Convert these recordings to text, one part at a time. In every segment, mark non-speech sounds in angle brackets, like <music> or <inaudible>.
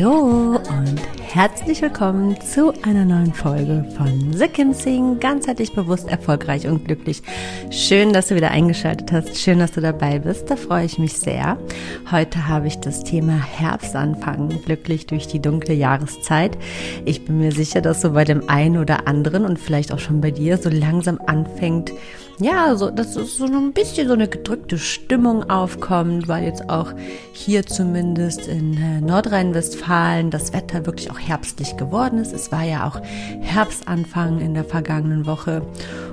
Hallo und herzlich willkommen zu einer neuen Folge von The Kim Sing, ganzheitlich bewusst, erfolgreich und glücklich. Schön, dass du wieder eingeschaltet hast. Schön, dass du dabei bist. Da freue ich mich sehr. Heute habe ich das Thema Herbstanfang, glücklich durch die dunkle Jahreszeit. Ich bin mir sicher, dass so bei dem einen oder anderen und vielleicht auch schon bei dir so langsam anfängt, ja, so, dass so ein bisschen so eine gedrückte Stimmung aufkommt, weil jetzt auch hier zumindest in äh, Nordrhein-Westfalen das Wetter wirklich auch herbstlich geworden ist. Es war ja auch Herbstanfang in der vergangenen Woche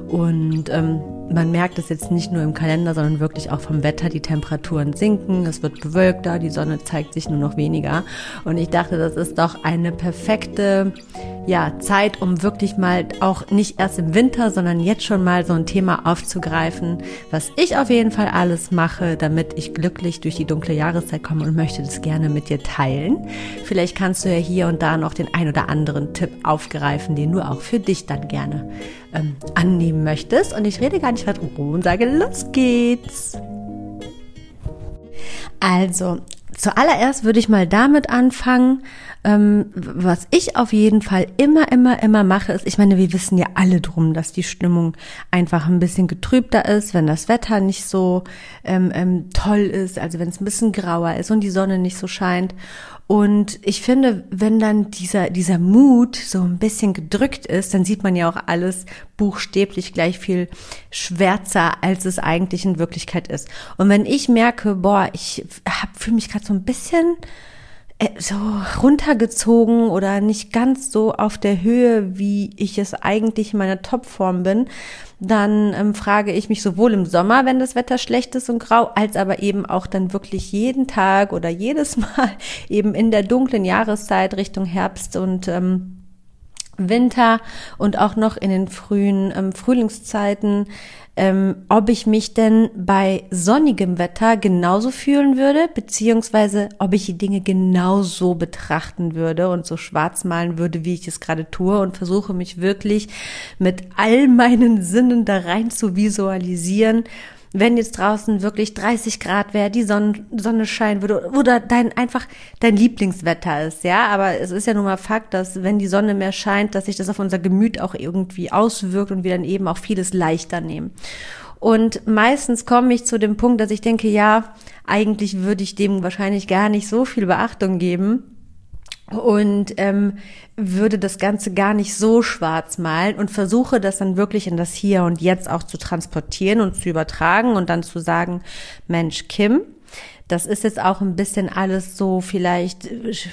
und ähm, man merkt es jetzt nicht nur im Kalender, sondern wirklich auch vom Wetter. Die Temperaturen sinken, es wird bewölkter, die Sonne zeigt sich nur noch weniger. Und ich dachte, das ist doch eine perfekte ja, Zeit, um wirklich mal auch nicht erst im Winter, sondern jetzt schon mal so ein Thema aufzugreifen, was ich auf jeden Fall alles mache, damit ich glücklich durch die dunkle Jahreszeit komme und möchte das gerne mit dir teilen. Vielleicht kannst du ja hier und da noch den ein oder anderen Tipp aufgreifen, den du auch für dich dann gerne ähm, annehmen möchtest. Und ich rede gar nicht weiter rum und sage, los geht's! Also, zuallererst würde ich mal damit anfangen, ähm, was ich auf jeden Fall immer, immer, immer mache, ist, ich meine, wir wissen ja alle drum, dass die Stimmung einfach ein bisschen getrübter ist, wenn das Wetter nicht so ähm, ähm, toll ist, also wenn es ein bisschen grauer ist und die Sonne nicht so scheint. Und ich finde, wenn dann dieser, dieser Mut so ein bisschen gedrückt ist, dann sieht man ja auch alles buchstäblich gleich viel schwärzer, als es eigentlich in Wirklichkeit ist. Und wenn ich merke, boah, ich fühle mich gerade so ein bisschen so runtergezogen oder nicht ganz so auf der Höhe, wie ich es eigentlich in meiner Topform bin, dann ähm, frage ich mich sowohl im Sommer, wenn das Wetter schlecht ist und grau, als aber eben auch dann wirklich jeden Tag oder jedes <laughs> Mal eben in der dunklen Jahreszeit Richtung Herbst und ähm, Winter und auch noch in den frühen ähm, Frühlingszeiten, ähm, ob ich mich denn bei sonnigem Wetter genauso fühlen würde, beziehungsweise ob ich die Dinge genauso betrachten würde und so schwarz malen würde, wie ich es gerade tue und versuche mich wirklich mit all meinen Sinnen da rein zu visualisieren wenn jetzt draußen wirklich 30 Grad wäre, die Sonne, Sonne scheinen würde oder dein einfach dein Lieblingswetter ist, ja. Aber es ist ja nun mal Fakt, dass wenn die Sonne mehr scheint, dass sich das auf unser Gemüt auch irgendwie auswirkt und wir dann eben auch vieles leichter nehmen. Und meistens komme ich zu dem Punkt, dass ich denke, ja, eigentlich würde ich dem wahrscheinlich gar nicht so viel Beachtung geben und ähm, würde das Ganze gar nicht so schwarz malen und versuche das dann wirklich in das Hier und Jetzt auch zu transportieren und zu übertragen und dann zu sagen, Mensch, Kim, das ist jetzt auch ein bisschen alles so vielleicht,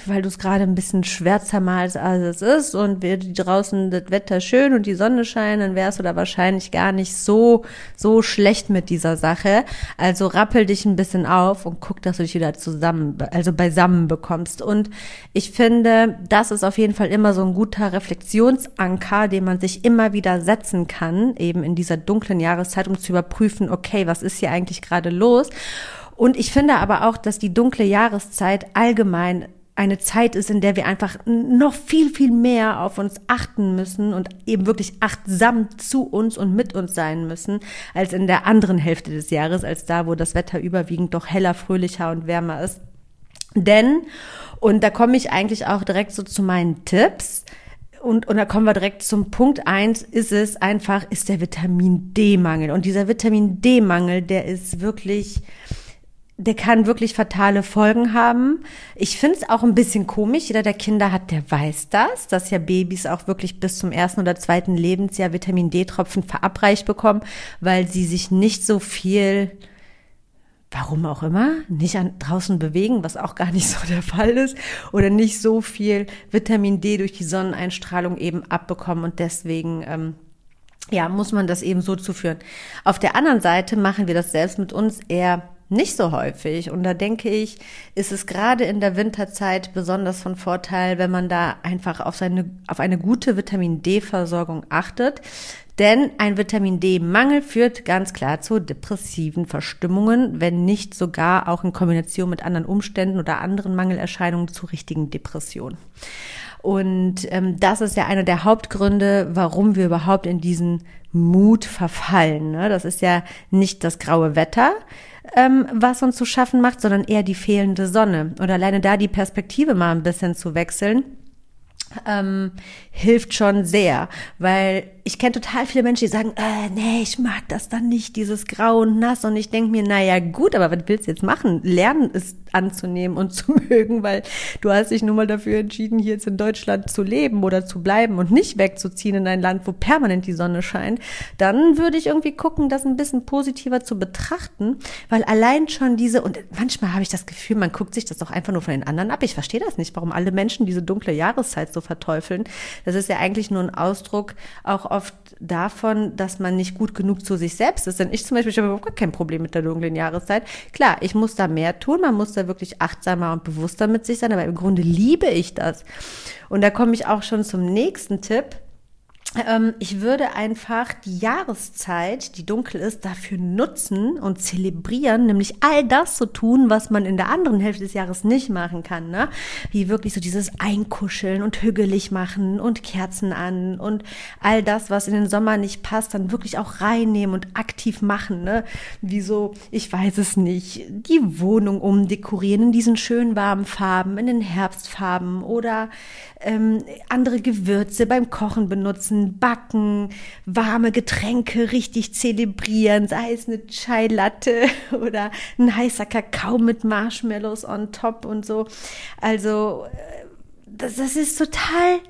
weil du es gerade ein bisschen schwärzer malst, als es ist und wir draußen das Wetter schön und die Sonne scheint, dann wärst du da wahrscheinlich gar nicht so, so schlecht mit dieser Sache. Also rappel dich ein bisschen auf und guck, dass du dich wieder zusammen, also beisammen bekommst. Und ich finde, das ist auf jeden Fall immer so ein guter Reflexionsanker, den man sich immer wieder setzen kann, eben in dieser dunklen Jahreszeit, um zu überprüfen, okay, was ist hier eigentlich gerade los? Und ich finde aber auch, dass die dunkle Jahreszeit allgemein eine Zeit ist, in der wir einfach noch viel, viel mehr auf uns achten müssen und eben wirklich achtsam zu uns und mit uns sein müssen, als in der anderen Hälfte des Jahres, als da, wo das Wetter überwiegend doch heller, fröhlicher und wärmer ist. Denn, und da komme ich eigentlich auch direkt so zu meinen Tipps, und, und da kommen wir direkt zum Punkt eins, ist es einfach, ist der Vitamin D-Mangel. Und dieser Vitamin D-Mangel, der ist wirklich, der kann wirklich fatale Folgen haben. Ich finde es auch ein bisschen komisch. Jeder, der Kinder hat, der weiß das, dass ja Babys auch wirklich bis zum ersten oder zweiten Lebensjahr Vitamin D-Tropfen verabreicht bekommen, weil sie sich nicht so viel, warum auch immer, nicht an, draußen bewegen, was auch gar nicht <laughs> so der Fall ist, oder nicht so viel Vitamin D durch die Sonneneinstrahlung eben abbekommen und deswegen ähm, ja, muss man das eben so zuführen. Auf der anderen Seite machen wir das selbst mit uns eher nicht so häufig. Und da denke ich, ist es gerade in der Winterzeit besonders von Vorteil, wenn man da einfach auf seine, auf eine gute Vitamin D-Versorgung achtet. Denn ein Vitamin D-Mangel führt ganz klar zu depressiven Verstimmungen, wenn nicht sogar auch in Kombination mit anderen Umständen oder anderen Mangelerscheinungen zu richtigen Depressionen. Und ähm, das ist ja einer der Hauptgründe, warum wir überhaupt in diesen Mut verfallen. Ne? Das ist ja nicht das graue Wetter, ähm, was uns zu schaffen macht, sondern eher die fehlende Sonne. Oder alleine da die Perspektive mal ein bisschen zu wechseln. Ähm, hilft schon sehr, weil ich kenne total viele Menschen, die sagen, äh, nee, ich mag das dann nicht, dieses Grau und Nass. Und ich denke mir, naja, gut, aber was willst du jetzt machen? Lernen es anzunehmen und <laughs> zu mögen, weil du hast dich nun mal dafür entschieden, hier jetzt in Deutschland zu leben oder zu bleiben und nicht wegzuziehen in ein Land, wo permanent die Sonne scheint. Dann würde ich irgendwie gucken, das ein bisschen positiver zu betrachten, weil allein schon diese, und manchmal habe ich das Gefühl, man guckt sich das doch einfach nur von den anderen ab. Ich verstehe das nicht, warum alle Menschen diese dunkle Jahreszeit so verteufeln. Das ist ja eigentlich nur ein Ausdruck auch oft davon, dass man nicht gut genug zu sich selbst ist. Denn ich zum Beispiel, ich habe überhaupt kein Problem mit der dunklen Jahreszeit. Klar, ich muss da mehr tun, man muss da wirklich achtsamer und bewusster mit sich sein, aber im Grunde liebe ich das. Und da komme ich auch schon zum nächsten Tipp ich würde einfach die Jahreszeit, die dunkel ist, dafür nutzen und zelebrieren, nämlich all das zu tun, was man in der anderen Hälfte des Jahres nicht machen kann, ne? Wie wirklich so dieses Einkuscheln und hügelig machen und Kerzen an und all das, was in den Sommer nicht passt, dann wirklich auch reinnehmen und aktiv machen, ne? Wie so, ich weiß es nicht, die Wohnung umdekorieren in diesen schönen warmen Farben, in den Herbstfarben oder ähm, andere Gewürze beim Kochen benutzen, backen, warme Getränke richtig zelebrieren, sei es eine Chai Latte <laughs> oder ein heißer Kakao mit Marshmallows on top und so. Also äh, das, das ist total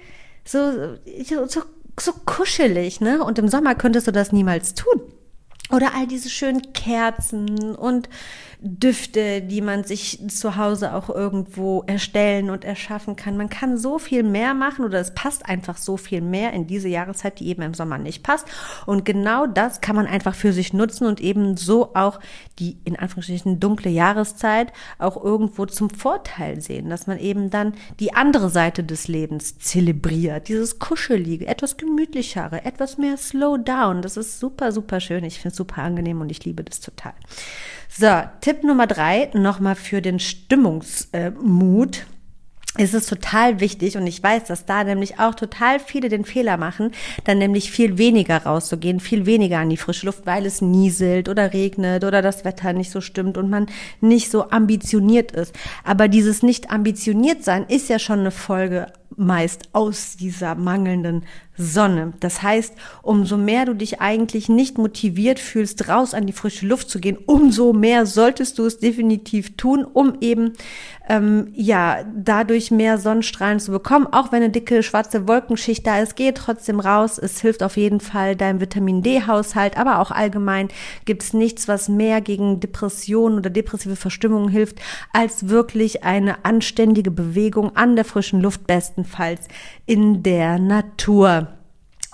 so, so, so kuschelig, ne? Und im Sommer könntest du das niemals tun. Oder all diese schönen Kerzen und Düfte, die man sich zu Hause auch irgendwo erstellen und erschaffen kann. Man kann so viel mehr machen oder es passt einfach so viel mehr in diese Jahreszeit, die eben im Sommer nicht passt. Und genau das kann man einfach für sich nutzen und eben so auch die in Anführungsstrichen dunkle Jahreszeit auch irgendwo zum Vorteil sehen, dass man eben dann die andere Seite des Lebens zelebriert, dieses kuschelige, etwas gemütlichere, etwas mehr Slow Down. Das ist super, super schön. Ich finde es super angenehm und ich liebe das total. So, Tipp Nummer drei, nochmal für den Stimmungsmut. ist es total wichtig und ich weiß, dass da nämlich auch total viele den Fehler machen, dann nämlich viel weniger rauszugehen, viel weniger an die frische Luft, weil es nieselt oder regnet oder das Wetter nicht so stimmt und man nicht so ambitioniert ist. Aber dieses nicht ambitioniert sein ist ja schon eine Folge meist aus dieser mangelnden Sonne. Das heißt, umso mehr du dich eigentlich nicht motiviert fühlst, raus an die frische Luft zu gehen, umso mehr solltest du es definitiv tun, um eben ähm, ja dadurch mehr Sonnenstrahlen zu bekommen. Auch wenn eine dicke schwarze Wolkenschicht da ist, geh trotzdem raus. Es hilft auf jeden Fall deinem Vitamin D-Haushalt, aber auch allgemein gibt es nichts, was mehr gegen Depressionen oder depressive Verstimmungen hilft, als wirklich eine anständige Bewegung an der frischen Luft besten bestenfalls in der Natur.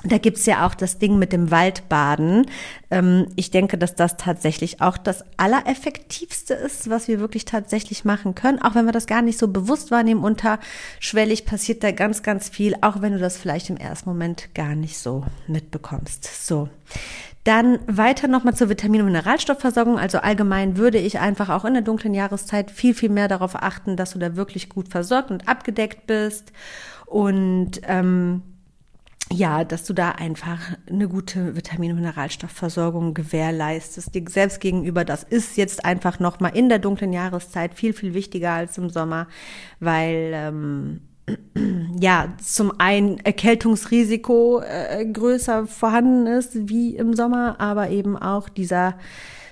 Da gibt's ja auch das Ding mit dem Waldbaden. Ähm, ich denke, dass das tatsächlich auch das Allereffektivste ist, was wir wirklich tatsächlich machen können. Auch wenn wir das gar nicht so bewusst wahrnehmen, unterschwellig passiert da ganz, ganz viel, auch wenn du das vielleicht im ersten Moment gar nicht so mitbekommst. So. Dann weiter nochmal zur Vitamin- und Mineralstoffversorgung. Also allgemein würde ich einfach auch in der dunklen Jahreszeit viel, viel mehr darauf achten, dass du da wirklich gut versorgt und abgedeckt bist. Und ähm, ja, dass du da einfach eine gute Vitamin- und Mineralstoffversorgung gewährleistest. Dir selbst gegenüber, das ist jetzt einfach nochmal in der dunklen Jahreszeit viel, viel wichtiger als im Sommer, weil ähm, ja, zum einen Erkältungsrisiko äh, größer vorhanden ist wie im Sommer, aber eben auch dieser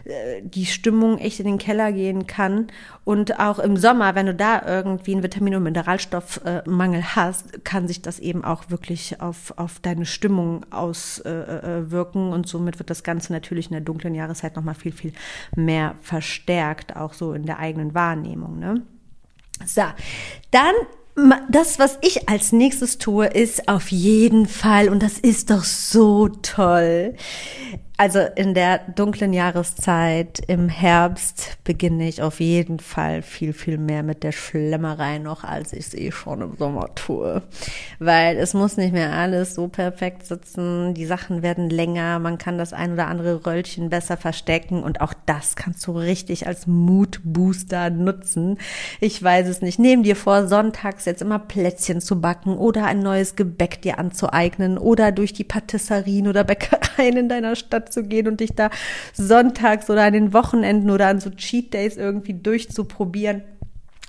äh, die Stimmung echt in den Keller gehen kann. Und auch im Sommer, wenn du da irgendwie einen Vitamin- und Mineralstoffmangel hast, kann sich das eben auch wirklich auf, auf deine Stimmung auswirken. Äh, äh und somit wird das Ganze natürlich in der dunklen Jahreszeit nochmal viel, viel mehr verstärkt, auch so in der eigenen Wahrnehmung. Ne? So, dann das, was ich als nächstes tue, ist auf jeden Fall, und das ist doch so toll, also in der dunklen Jahreszeit im Herbst beginne ich auf jeden Fall viel, viel mehr mit der Schlemmerei noch, als ich es eh schon im Sommer tue. Weil es muss nicht mehr alles so perfekt sitzen, die Sachen werden länger, man kann das ein oder andere Röllchen besser verstecken und auch das kannst du richtig als Moodbooster nutzen. Ich weiß es nicht. Nehm dir vor, sonntags jetzt immer Plätzchen zu backen oder ein neues Gebäck dir anzueignen oder durch die Patisserien oder Bäckereien in deiner Stadt zu gehen und dich da sonntags oder an den Wochenenden oder an so Cheat Days irgendwie durchzuprobieren.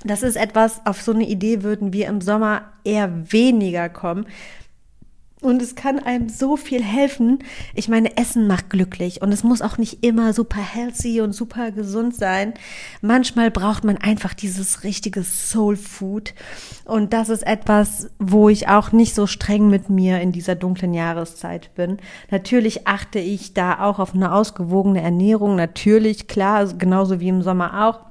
Das ist etwas, auf so eine Idee würden wir im Sommer eher weniger kommen, und es kann einem so viel helfen. Ich meine, Essen macht glücklich und es muss auch nicht immer super healthy und super gesund sein. Manchmal braucht man einfach dieses richtige Soul Food. Und das ist etwas, wo ich auch nicht so streng mit mir in dieser dunklen Jahreszeit bin. Natürlich achte ich da auch auf eine ausgewogene Ernährung. Natürlich, klar, genauso wie im Sommer auch.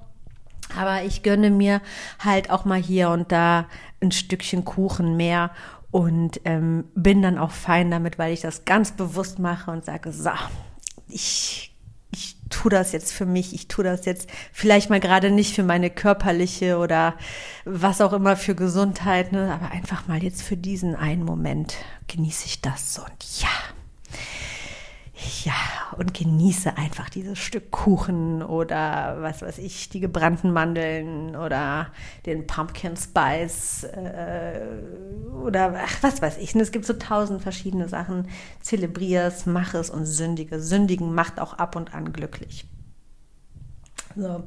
Aber ich gönne mir halt auch mal hier und da ein Stückchen Kuchen mehr und ähm, bin dann auch fein damit, weil ich das ganz bewusst mache und sage, so, ich, ich tue das jetzt für mich, ich tue das jetzt vielleicht mal gerade nicht für meine körperliche oder was auch immer für Gesundheit, ne, aber einfach mal jetzt für diesen einen Moment genieße ich das und ja, ja, und genieße einfach dieses Stück Kuchen oder was weiß ich, die gebrannten Mandeln oder den Pumpkin Spice äh, oder ach, was weiß ich. Und es gibt so tausend verschiedene Sachen. Zelebrier's, mach es und sündige. Sündigen macht auch ab und an glücklich. So,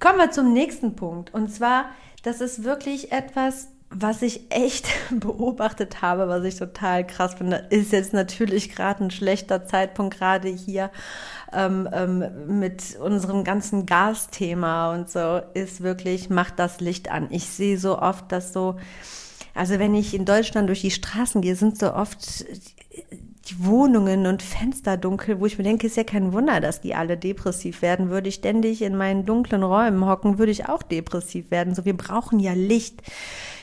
kommen wir zum nächsten Punkt. Und zwar, das ist wirklich etwas, was ich echt <laughs> beobachtet habe, was ich total krass finde, ist jetzt natürlich gerade ein schlechter Zeitpunkt, gerade hier ähm, ähm, mit unserem ganzen Gasthema und so, ist wirklich, macht das Licht an. Ich sehe so oft, dass so, also wenn ich in Deutschland durch die Straßen gehe, sind so oft die Wohnungen und Fenster dunkel, wo ich mir denke, ist ja kein Wunder, dass die alle depressiv werden. Würde ich ständig in meinen dunklen Räumen hocken, würde ich auch depressiv werden. So, wir brauchen ja Licht.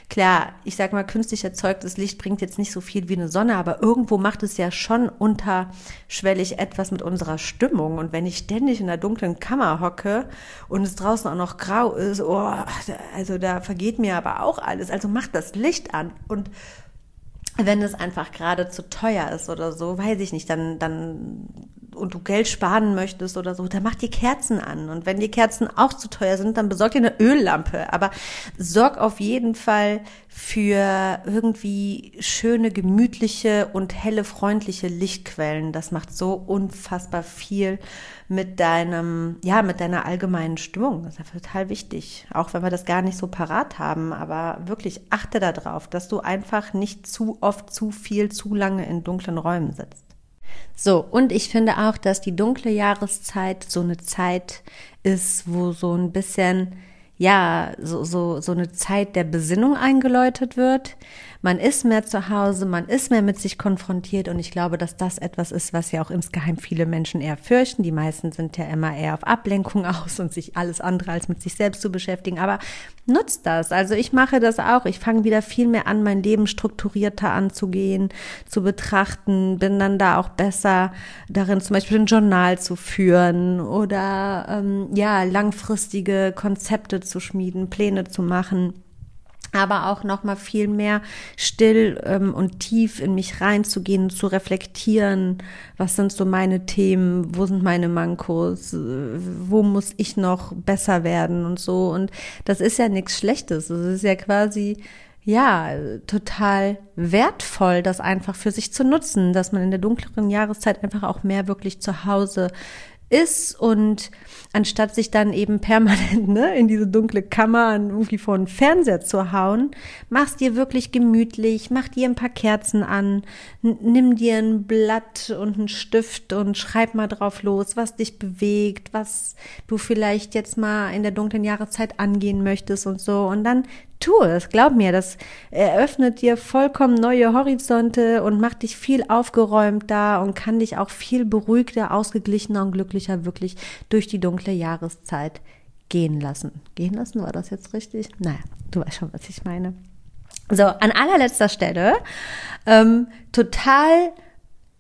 Klar, ich sag mal, künstlich erzeugtes Licht bringt jetzt nicht so viel wie eine Sonne, aber irgendwo macht es ja schon unterschwellig etwas mit unserer Stimmung. Und wenn ich ständig in der dunklen Kammer hocke und es draußen auch noch grau ist, oh, also da vergeht mir aber auch alles. Also macht das Licht an und wenn es einfach gerade zu teuer ist oder so, weiß ich nicht, dann, dann und du Geld sparen möchtest oder so, dann mach die Kerzen an. Und wenn die Kerzen auch zu teuer sind, dann besorg dir eine Öllampe. Aber sorg auf jeden Fall für irgendwie schöne, gemütliche und helle, freundliche Lichtquellen. Das macht so unfassbar viel mit deinem, ja, mit deiner allgemeinen Stimmung. Das ist total wichtig. Auch wenn wir das gar nicht so parat haben. Aber wirklich achte darauf, dass du einfach nicht zu oft, zu viel, zu lange in dunklen Räumen sitzt. So, und ich finde auch, dass die dunkle Jahreszeit so eine Zeit ist, wo so ein bisschen, ja, so, so, so eine Zeit der Besinnung eingeläutet wird. Man ist mehr zu Hause, man ist mehr mit sich konfrontiert und ich glaube, dass das etwas ist, was ja auch insgeheim viele Menschen eher fürchten. Die meisten sind ja immer eher auf Ablenkung <laughs> aus und sich alles andere als mit sich selbst zu beschäftigen. Aber nutzt das. Also ich mache das auch. Ich fange wieder viel mehr an, mein Leben strukturierter anzugehen, zu betrachten, bin dann da auch besser darin, zum Beispiel ein Journal zu führen oder ähm, ja, langfristige Konzepte zu schmieden, Pläne zu machen aber auch noch mal viel mehr still ähm, und tief in mich reinzugehen, zu reflektieren, was sind so meine Themen, wo sind meine Mankos, äh, wo muss ich noch besser werden und so. Und das ist ja nichts Schlechtes, es ist ja quasi ja, total wertvoll, das einfach für sich zu nutzen, dass man in der dunkleren Jahreszeit einfach auch mehr wirklich zu Hause ist und anstatt sich dann eben permanent ne, in diese dunkle Kammer irgendwie vor den Fernseher zu hauen, mach's dir wirklich gemütlich, mach dir ein paar Kerzen an, nimm dir ein Blatt und einen Stift und schreib mal drauf los, was dich bewegt, was du vielleicht jetzt mal in der dunklen Jahreszeit angehen möchtest und so. Und dann tu es, glaub mir, das eröffnet dir vollkommen neue Horizonte und macht dich viel aufgeräumter und kann dich auch viel beruhigter, ausgeglichener und glücklicher wirklich durch die dunkle Jahreszeit gehen lassen. Gehen lassen, war das jetzt richtig? Naja, du weißt schon, was ich meine. So, an allerletzter Stelle, ähm, total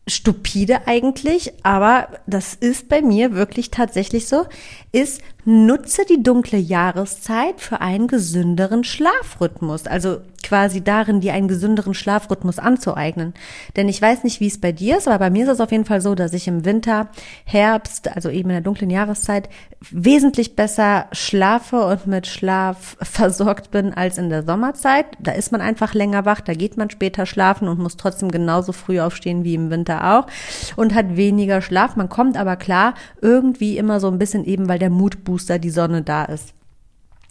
stupide eigentlich, aber das ist bei mir wirklich tatsächlich so, ist nutze die dunkle Jahreszeit für einen gesünderen Schlafrhythmus. Also quasi darin, dir einen gesünderen Schlafrhythmus anzueignen. Denn ich weiß nicht, wie es bei dir ist, aber bei mir ist es auf jeden Fall so, dass ich im Winter, Herbst, also eben in der dunklen Jahreszeit, wesentlich besser schlafe und mit Schlaf versorgt bin als in der Sommerzeit. Da ist man einfach länger wach, da geht man später schlafen und muss trotzdem genauso früh aufstehen wie im Winter auch und hat weniger Schlaf. Man kommt aber klar irgendwie immer so ein bisschen eben, weil der Moodbooster, die Sonne da ist.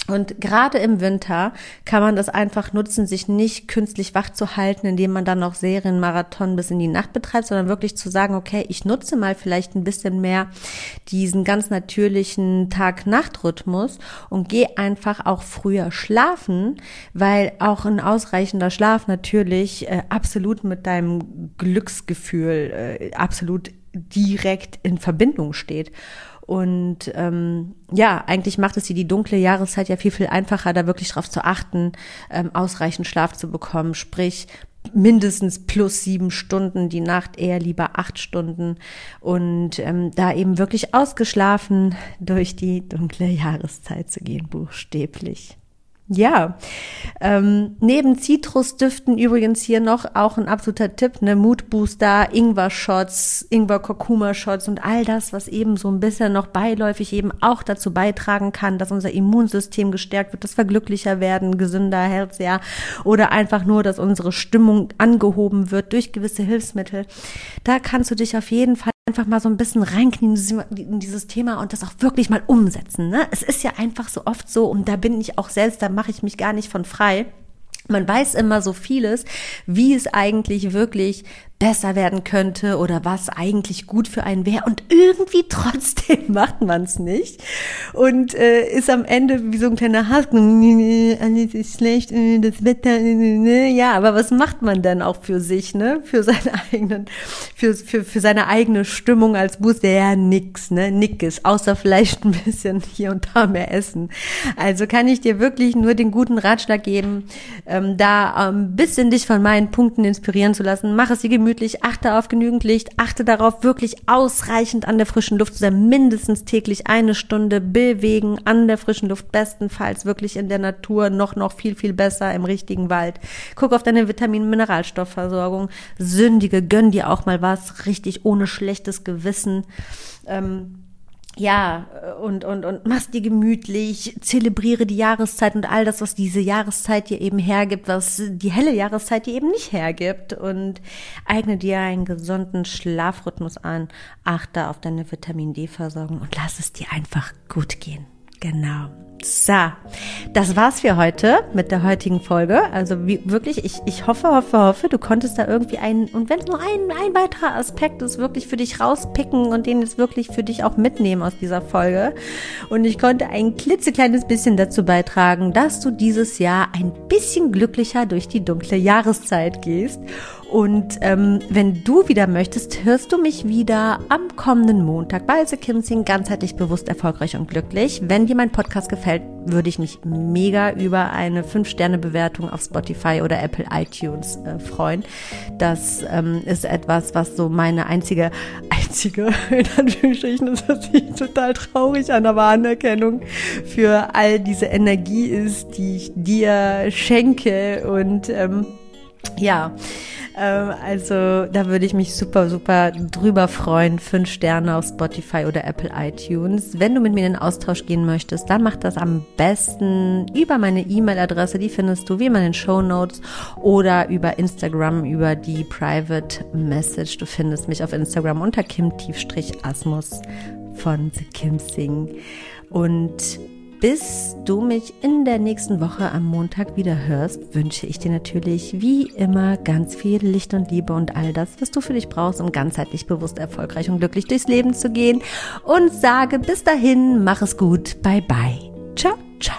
Und gerade im Winter kann man das einfach nutzen, sich nicht künstlich wach zu halten, indem man dann noch Serienmarathon bis in die Nacht betreibt, sondern wirklich zu sagen, okay, ich nutze mal vielleicht ein bisschen mehr diesen ganz natürlichen Tag-Nacht-Rhythmus und gehe einfach auch früher schlafen, weil auch ein ausreichender Schlaf natürlich äh, absolut mit deinem Glücksgefühl äh, absolut direkt in Verbindung steht. Und ähm, ja, eigentlich macht es dir die dunkle Jahreszeit ja viel, viel einfacher, da wirklich drauf zu achten, ähm, ausreichend Schlaf zu bekommen. Sprich, mindestens plus sieben Stunden, die Nacht eher lieber acht Stunden und ähm, da eben wirklich ausgeschlafen durch die dunkle Jahreszeit zu gehen, buchstäblich. Ja, ähm, neben Zitrusdüften übrigens hier noch auch ein absoluter Tipp, ne Moodbooster, Ingwer-Shots, Ingwer-Kurkuma-Shots und all das, was eben so ein bisschen noch beiläufig eben auch dazu beitragen kann, dass unser Immunsystem gestärkt wird, dass wir glücklicher werden, gesünder, healthier oder einfach nur, dass unsere Stimmung angehoben wird durch gewisse Hilfsmittel. Da kannst du dich auf jeden Fall einfach mal so ein bisschen reinknien in dieses Thema und das auch wirklich mal umsetzen. Ne? Es ist ja einfach so oft so, und da bin ich auch selbst, da mache ich mich gar nicht von frei. Man weiß immer so vieles, wie es eigentlich wirklich besser werden könnte oder was eigentlich gut für einen wäre. Und irgendwie <laughs> trotzdem macht man es nicht. Und äh, ist am Ende wie so ein kleiner Hass, alles ist schlecht, das Wetter, ja, aber was macht man denn auch für sich, ne, für seine eigenen, für, für, für seine eigene Stimmung als Booster, ja, nix, ne, nickes, außer vielleicht ein bisschen hier und da mehr essen. Also kann ich dir wirklich nur den guten Ratschlag geben, ähm, da ein bisschen dich von meinen Punkten inspirieren zu lassen, mach es dir achte auf genügend Licht, achte darauf, wirklich ausreichend an der frischen Luft zu sein, mindestens täglich eine Stunde bewegen an der frischen Luft, bestenfalls wirklich in der Natur, noch, noch viel, viel besser im richtigen Wald. Guck auf deine Vitamin-Mineralstoffversorgung, sündige, gönn dir auch mal was, richtig ohne schlechtes Gewissen. Ähm, ja, und, und, und machst dir gemütlich, zelebriere die Jahreszeit und all das, was diese Jahreszeit dir eben hergibt, was die helle Jahreszeit dir eben nicht hergibt und eigne dir einen gesunden Schlafrhythmus an, achte auf deine Vitamin D-Versorgung und lass es dir einfach gut gehen. Genau. So, das war's für heute mit der heutigen Folge. Also wie, wirklich, ich, ich hoffe, hoffe, hoffe, du konntest da irgendwie einen, und wenn es nur ein, ein weiterer Aspekt ist, wirklich für dich rauspicken und den jetzt wirklich für dich auch mitnehmen aus dieser Folge. Und ich konnte ein klitzekleines bisschen dazu beitragen, dass du dieses Jahr ein bisschen glücklicher durch die dunkle Jahreszeit gehst und ähm, wenn du wieder möchtest, hörst du mich wieder am kommenden Montag bei The Kim Sing, ganzheitlich bewusst, erfolgreich und glücklich. Wenn dir mein Podcast gefällt, würde ich mich mega über eine 5-Sterne-Bewertung auf Spotify oder Apple iTunes äh, freuen. Das ähm, ist etwas, was so meine einzige, <laughs> einzige, <laughs> in Anführungsstrichen, das hört sich total traurig an, aber Anerkennung für all diese Energie ist, die ich dir schenke und ähm, ja, ähm, also da würde ich mich super, super drüber freuen. Fünf Sterne auf Spotify oder Apple iTunes. Wenn du mit mir in den Austausch gehen möchtest, dann mach das am besten über meine E-Mail-Adresse. Die findest du wie immer in den Show Notes oder über Instagram über die Private Message. Du findest mich auf Instagram unter kim-asmus von The Kim Sing. Und bis du mich in der nächsten Woche am Montag wieder hörst, wünsche ich dir natürlich wie immer ganz viel Licht und Liebe und all das, was du für dich brauchst, um ganzheitlich bewusst, erfolgreich und glücklich durchs Leben zu gehen. Und sage bis dahin, mach es gut, bye bye. Ciao, ciao.